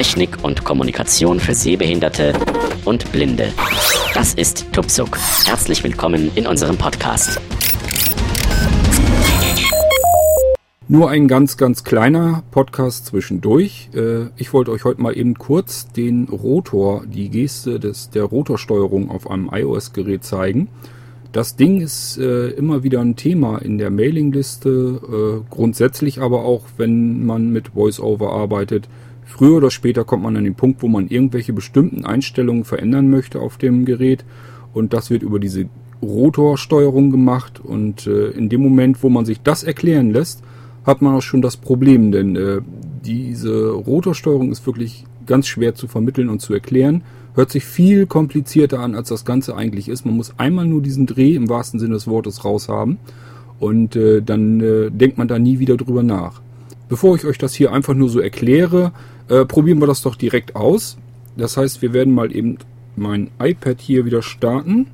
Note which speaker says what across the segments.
Speaker 1: Technik und Kommunikation für Sehbehinderte und Blinde. Das ist Tupsuk. Herzlich willkommen in unserem Podcast.
Speaker 2: Nur ein ganz, ganz kleiner Podcast zwischendurch. Äh, ich wollte euch heute mal eben kurz den Rotor, die Geste des, der Rotorsteuerung auf einem iOS-Gerät zeigen. Das Ding ist äh, immer wieder ein Thema in der Mailingliste, äh, grundsätzlich aber auch, wenn man mit VoiceOver arbeitet. Früher oder später kommt man an den Punkt, wo man irgendwelche bestimmten Einstellungen verändern möchte auf dem Gerät und das wird über diese Rotorsteuerung gemacht und äh, in dem Moment, wo man sich das erklären lässt, hat man auch schon das Problem, denn äh, diese Rotorsteuerung ist wirklich ganz schwer zu vermitteln und zu erklären. Hört sich viel komplizierter an, als das Ganze eigentlich ist. Man muss einmal nur diesen Dreh im wahrsten Sinne des Wortes raushaben und äh, dann äh, denkt man da nie wieder drüber nach. Bevor ich euch das hier einfach nur so erkläre, äh, probieren wir das doch direkt aus. Das heißt, wir werden mal eben mein iPad hier wieder starten.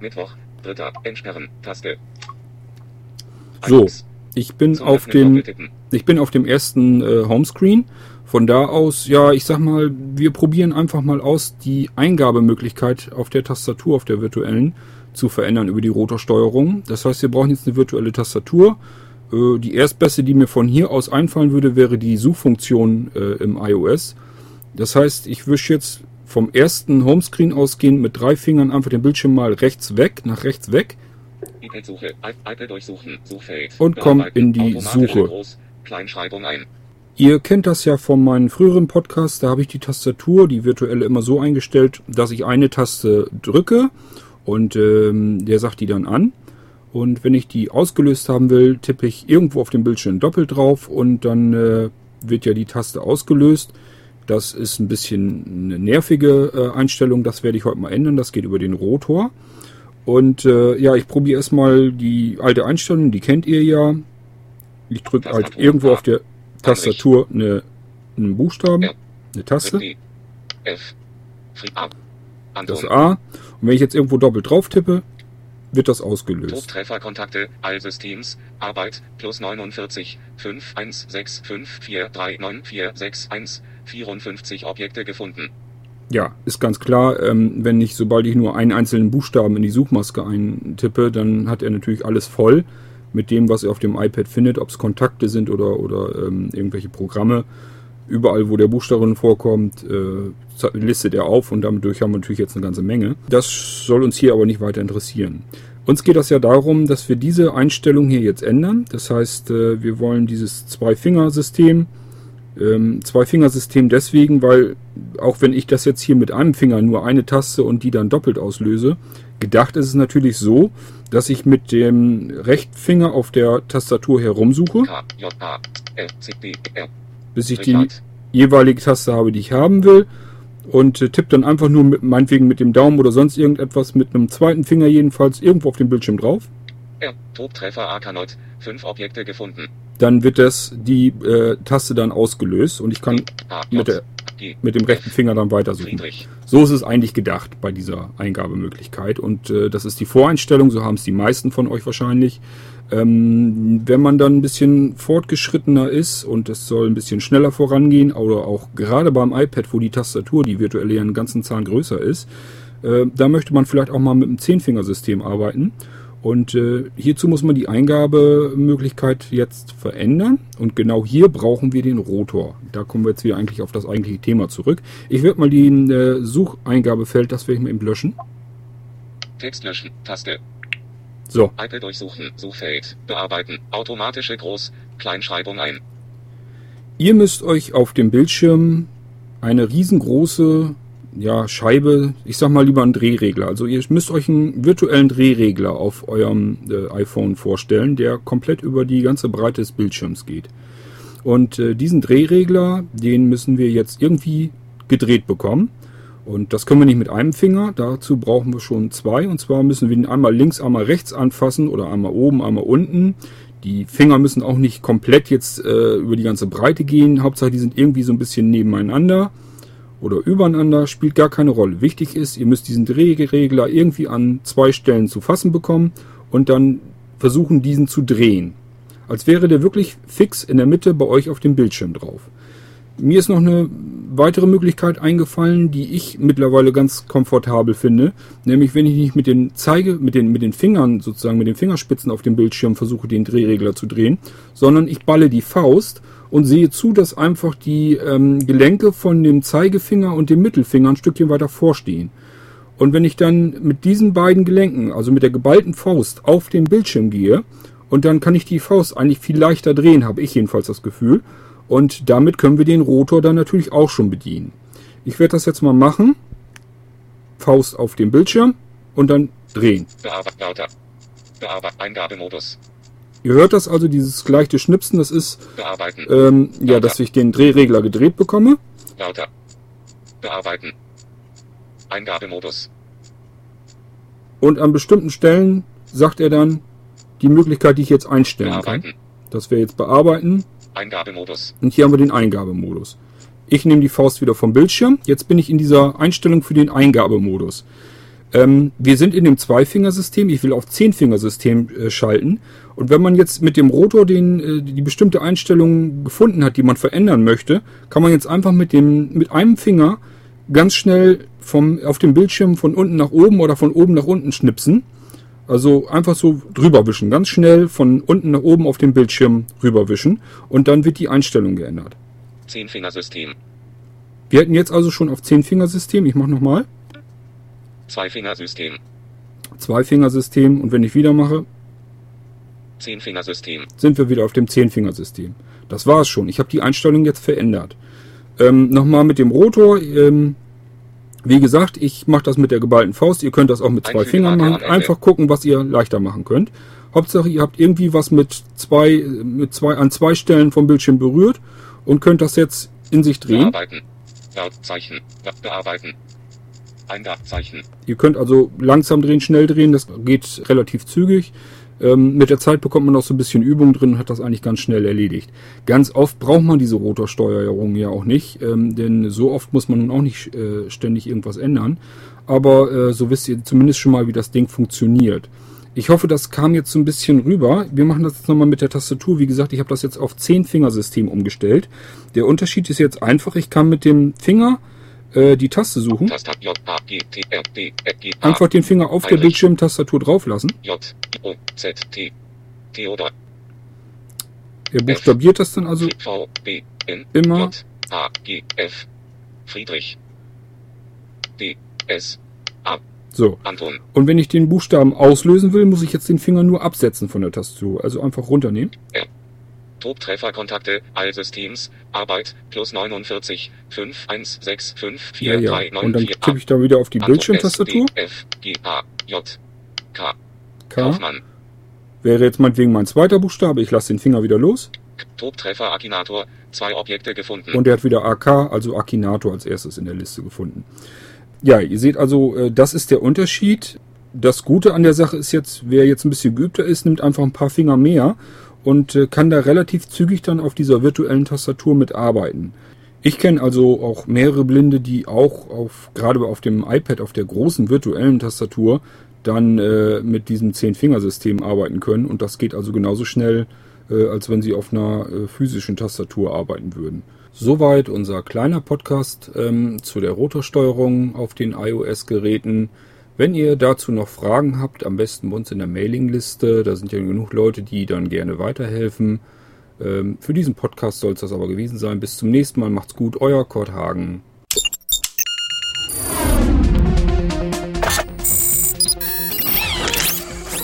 Speaker 3: Mittwoch, dritter, entsperren, Taste.
Speaker 2: So, ich bin auf dem, ich bin auf dem ersten äh, Homescreen. Von da aus, ja, ich sag mal, wir probieren einfach mal aus, die Eingabemöglichkeit auf der Tastatur, auf der virtuellen, zu verändern über die Rotorsteuerung. Das heißt, wir brauchen jetzt eine virtuelle Tastatur. Äh, die erstbeste, die mir von hier aus einfallen würde, wäre die Suchfunktion äh, im iOS. Das heißt, ich wische jetzt vom ersten Homescreen ausgehend mit drei Fingern einfach den Bildschirm mal rechts weg, nach rechts weg. Und kommt in die Suche. Ihr kennt das ja von meinen früheren Podcasts, da habe ich die Tastatur, die virtuelle, immer so eingestellt, dass ich eine Taste drücke und ähm, der sagt die dann an. Und wenn ich die ausgelöst haben will, tippe ich irgendwo auf dem Bildschirm doppelt drauf und dann äh, wird ja die Taste ausgelöst. Das ist ein bisschen eine nervige äh, Einstellung, das werde ich heute mal ändern. Das geht über den Rotor. Und äh, ja, ich probiere erstmal die alte Einstellung, die kennt ihr ja. Ich drücke halt irgendwo auf der Tastatur eine, einen Buchstaben, eine Taste. Das A. Und wenn ich jetzt irgendwo doppelt drauf tippe, wird das ausgelöst.
Speaker 3: Trefferkontakte, Allsystems, Arbeit, plus 49, 5, 1, 6, 5, 4, 3, 9, 4, 6, 1, 54 Objekte gefunden.
Speaker 2: Ja, ist ganz klar, ähm, wenn ich, sobald ich nur einen einzelnen Buchstaben in die Suchmaske eintippe, dann hat er natürlich alles voll mit dem, was er auf dem iPad findet, ob es Kontakte sind oder, oder ähm, irgendwelche Programme. Überall, wo der Buchstaben vorkommt, äh, listet er auf und damit durch haben wir natürlich jetzt eine ganze Menge. Das soll uns hier aber nicht weiter interessieren. Uns geht das ja darum, dass wir diese Einstellung hier jetzt ändern. Das heißt, äh, wir wollen dieses Zwei-Finger-System ähm, Zwei-Fingersystem deswegen, weil auch wenn ich das jetzt hier mit einem Finger nur eine Taste und die dann doppelt auslöse, gedacht ist es natürlich so, dass ich mit dem rechten Finger auf der Tastatur herumsuche, bis ich die jeweilige Taste habe, die ich haben will. Und äh, tippe dann einfach nur mit, meinetwegen mit dem Daumen oder sonst irgendetwas mit einem zweiten Finger jedenfalls irgendwo auf dem Bildschirm drauf.
Speaker 3: Ja, Tobtreffer Arkanoid, fünf Objekte gefunden.
Speaker 2: Dann wird das die äh, Taste dann ausgelöst und ich kann mit, der, mit dem rechten Finger dann weitersuchen. So ist es eigentlich gedacht bei dieser Eingabemöglichkeit und äh, das ist die Voreinstellung, so haben es die meisten von euch wahrscheinlich. Ähm, wenn man dann ein bisschen fortgeschrittener ist und es soll ein bisschen schneller vorangehen oder auch gerade beim iPad, wo die Tastatur, die virtuelle ja einen ganzen Zahn größer ist, äh, da möchte man vielleicht auch mal mit einem Zehnfingersystem arbeiten und äh, hierzu muss man die Eingabemöglichkeit jetzt verändern. Und genau hier brauchen wir den Rotor. Da kommen wir jetzt wieder eigentlich auf das eigentliche Thema zurück. Ich werde mal die äh, Sucheingabefeld, das werde ich mal eben löschen.
Speaker 3: Text löschen, Taste.
Speaker 2: So.
Speaker 3: iPad durchsuchen, Suchfeld, bearbeiten, automatische Groß, Kleinschreibung ein.
Speaker 2: Ihr müsst euch auf dem Bildschirm eine riesengroße ja, Scheibe, ich sag mal lieber einen Drehregler. Also ihr müsst euch einen virtuellen Drehregler auf eurem äh, iPhone vorstellen, der komplett über die ganze Breite des Bildschirms geht. Und äh, diesen Drehregler, den müssen wir jetzt irgendwie gedreht bekommen. Und das können wir nicht mit einem Finger, dazu brauchen wir schon zwei. Und zwar müssen wir ihn einmal links, einmal rechts anfassen oder einmal oben, einmal unten. Die Finger müssen auch nicht komplett jetzt äh, über die ganze Breite gehen. Hauptsache, die sind irgendwie so ein bisschen nebeneinander oder übereinander, spielt gar keine Rolle. Wichtig ist, ihr müsst diesen Drehregler irgendwie an zwei Stellen zu fassen bekommen und dann versuchen, diesen zu drehen. Als wäre der wirklich fix in der Mitte bei euch auf dem Bildschirm drauf. Mir ist noch eine weitere Möglichkeit eingefallen, die ich mittlerweile ganz komfortabel finde, nämlich wenn ich nicht mit den Zeige, mit den, mit den Fingern sozusagen, mit den Fingerspitzen auf dem Bildschirm versuche, den Drehregler zu drehen, sondern ich balle die Faust und sehe zu, dass einfach die ähm, Gelenke von dem Zeigefinger und dem Mittelfinger ein Stückchen weiter vorstehen. Und wenn ich dann mit diesen beiden Gelenken, also mit der geballten Faust, auf den Bildschirm gehe, und dann kann ich die Faust eigentlich viel leichter drehen, habe ich jedenfalls das Gefühl. Und damit können wir den Rotor dann natürlich auch schon bedienen. Ich werde das jetzt mal machen. Faust auf dem Bildschirm und dann drehen.
Speaker 3: Bearbeiter. Bearbeiter. Eingabemodus.
Speaker 2: Ihr hört das also, dieses gleiche Schnipsen, das ist,
Speaker 3: Bearbeiten.
Speaker 2: ähm, ja, dass ich den Drehregler gedreht bekomme.
Speaker 3: Lauter. Bearbeiten. Eingabemodus.
Speaker 2: Und an bestimmten Stellen sagt er dann die Möglichkeit, die ich jetzt einstellen kann.
Speaker 3: Bearbeiten.
Speaker 2: Das wäre jetzt bearbeiten.
Speaker 3: Eingabemodus.
Speaker 2: Und hier haben wir den Eingabemodus. Ich nehme die Faust wieder vom Bildschirm. Jetzt bin ich in dieser Einstellung für den Eingabemodus. Ähm, wir sind in dem Zweifingersystem. Ich will auf Zehnfingersystem äh, schalten. Und wenn man jetzt mit dem Rotor den, äh, die bestimmte Einstellung gefunden hat, die man verändern möchte, kann man jetzt einfach mit dem, mit einem Finger ganz schnell vom, auf dem Bildschirm von unten nach oben oder von oben nach unten schnipsen. Also einfach so drüber wischen, ganz schnell von unten nach oben auf dem Bildschirm rüberwischen und dann wird die Einstellung geändert.
Speaker 3: Zehnfingersystem.
Speaker 2: Wir hätten jetzt also schon auf Zehnfingersystem. Ich mache nochmal.
Speaker 3: Zweifingersystem.
Speaker 2: Zweifingersystem und wenn ich wieder mache,
Speaker 3: Zehnfingersystem.
Speaker 2: sind wir wieder auf dem Zehnfingersystem. Das war es schon. Ich habe die Einstellung jetzt verändert. Ähm, nochmal mit dem Rotor. Ähm, wie gesagt, ich mache das mit der geballten Faust. Ihr könnt das auch mit zwei
Speaker 3: Einfügen
Speaker 2: Fingern machen. Einfach gucken, was ihr leichter machen könnt. Hauptsache, ihr habt irgendwie was mit zwei, mit zwei, an zwei Stellen vom Bildschirm berührt und könnt das jetzt in sich drehen.
Speaker 3: Bearbeiten. Bearbeiten. Eingabzeichen.
Speaker 2: Ihr könnt also langsam drehen, schnell drehen, das geht relativ zügig. Ähm, mit der Zeit bekommt man noch so ein bisschen Übung drin und hat das eigentlich ganz schnell erledigt. Ganz oft braucht man diese Rotorsteuerung ja auch nicht, ähm, denn so oft muss man nun auch nicht äh, ständig irgendwas ändern. Aber äh, so wisst ihr zumindest schon mal, wie das Ding funktioniert. Ich hoffe, das kam jetzt so ein bisschen rüber. Wir machen das jetzt nochmal mit der Tastatur. Wie gesagt, ich habe das jetzt auf 10-Fingersystem umgestellt. Der Unterschied ist jetzt einfach, ich kann mit dem Finger äh, die Taste suchen. Einfach den Finger auf der. Bildschirmtastatur drauflassen.
Speaker 3: J O Z T Theodor
Speaker 2: Er buchstabiert das dann also Immer.
Speaker 3: Friedrich D S
Speaker 2: so. Und wenn ich den Buchstaben auslösen will, muss ich jetzt den Finger nur absetzen von der Tastatur. Also einfach runternehmen.
Speaker 3: Tobtrefferkontakte Allsystems Arbeit plus 49 5 1 6 5 4
Speaker 2: Ja, ja.
Speaker 3: 3 9
Speaker 2: Und dann
Speaker 3: 4
Speaker 2: tippe ich da wieder auf die
Speaker 3: Anton,
Speaker 2: Bildschirmtastatur.
Speaker 3: F G A J K
Speaker 2: K.
Speaker 3: Kaufmann
Speaker 2: Wäre jetzt meinetwegen mein zweiter Buchstabe. Ich lasse den Finger wieder los.
Speaker 3: Tobtreffer Akinator zwei Objekte gefunden
Speaker 2: Und er hat wieder AK, also Akinator als erstes in der Liste gefunden. Ja, ihr seht also, äh, das ist der Unterschied. Das Gute an der Sache ist jetzt, wer jetzt ein bisschen geübter ist, nimmt einfach ein paar Finger mehr und äh, kann da relativ zügig dann auf dieser virtuellen Tastatur mitarbeiten. Ich kenne also auch mehrere Blinde, die auch auf, gerade auf dem iPad, auf der großen virtuellen Tastatur, dann äh, mit diesem Zehn-Fingersystem arbeiten können. Und das geht also genauso schnell, äh, als wenn sie auf einer äh, physischen Tastatur arbeiten würden. Soweit unser kleiner Podcast ähm, zu der Rotorsteuerung auf den iOS-Geräten. Wenn ihr dazu noch Fragen habt, am besten bei uns in der Mailingliste. Da sind ja genug Leute, die dann gerne weiterhelfen. Ähm, für diesen Podcast soll es das aber gewesen sein. Bis zum nächsten Mal. Macht's gut. Euer Kurt Hagen.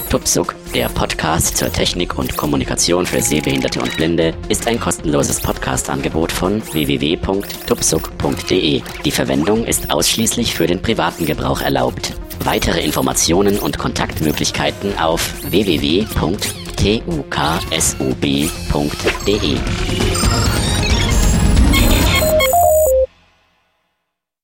Speaker 1: Tupsuk, der Podcast zur Technik und Kommunikation für Sehbehinderte und Blinde, ist ein kostenloses Podcast-Angebot von www.tupsuk.de. Die Verwendung ist ausschließlich für den privaten Gebrauch erlaubt. Weitere Informationen und Kontaktmöglichkeiten auf www.tuksub.de.